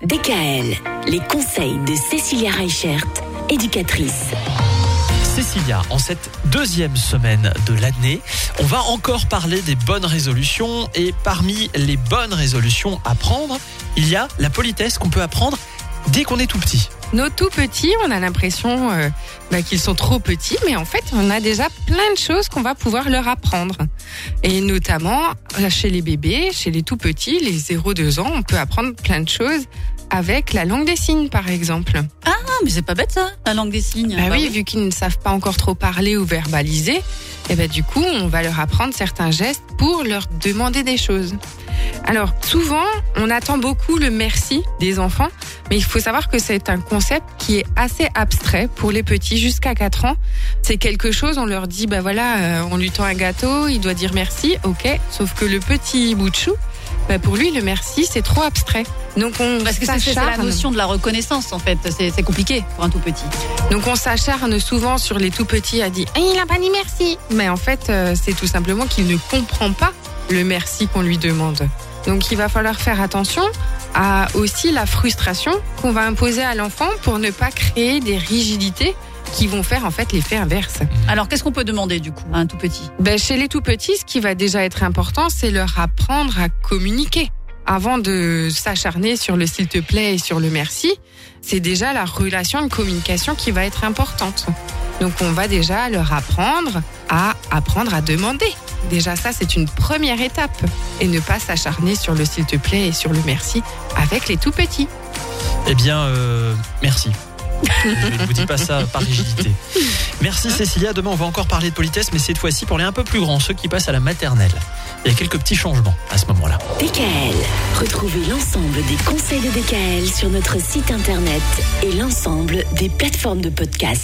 DKL, les conseils de Cécilia Reichert, éducatrice. Cécilia, en cette deuxième semaine de l'année, on va encore parler des bonnes résolutions et parmi les bonnes résolutions à prendre, il y a la politesse qu'on peut apprendre dès qu'on est tout petit. Nos tout petits, on a l'impression euh, bah, qu'ils sont trop petits, mais en fait, on a déjà plein de choses qu'on va pouvoir leur apprendre. Et notamment, euh, chez les bébés, chez les tout petits, les 0-2 ans, on peut apprendre plein de choses avec la langue des signes, par exemple. Ah, mais c'est pas bête ça, la langue des signes. Bah, oui, vu qu'ils ne savent pas encore trop parler ou verbaliser, et ben du coup, on va leur apprendre certains gestes pour leur demander des choses. Alors, souvent, on attend beaucoup le merci des enfants, mais il faut savoir que c'est un concept qui est assez abstrait pour les petits jusqu'à 4 ans. C'est quelque chose, on leur dit, bah voilà, euh, on lui tend un gâteau, il doit dire merci, ok, sauf que le petit bout de chou, bah pour lui, le merci, c'est trop abstrait. Donc on Parce que c'est la notion de la reconnaissance en fait. C'est compliqué pour un tout petit. Donc on s'acharne souvent sur les tout petits à dire Ah, il a pas dit merci. Mais en fait, euh, c'est tout simplement qu'il ne comprend pas le merci qu'on lui demande. Donc il va falloir faire attention à aussi la frustration qu'on va imposer à l'enfant pour ne pas créer des rigidités qui vont faire en fait l'effet inverse. Alors qu'est-ce qu'on peut demander du coup à un tout petit? Ben, chez les tout petits, ce qui va déjà être important, c'est leur apprendre à communiquer. Avant de s'acharner sur le s'il te plaît et sur le merci, c'est déjà la relation de communication qui va être importante. Donc on va déjà leur apprendre à apprendre à demander. Déjà ça, c'est une première étape. Et ne pas s'acharner sur le s'il te plaît et sur le merci avec les tout petits. Eh bien, euh, merci. Je ne vous dis pas ça par rigidité. Merci Cécilia. Demain, on va encore parler de politesse, mais cette fois-ci pour les un peu plus grands, ceux qui passent à la maternelle. Il y a quelques petits changements à ce moment-là. DKL, retrouvez l'ensemble des conseils de DKL sur notre site internet et l'ensemble des plateformes de podcast.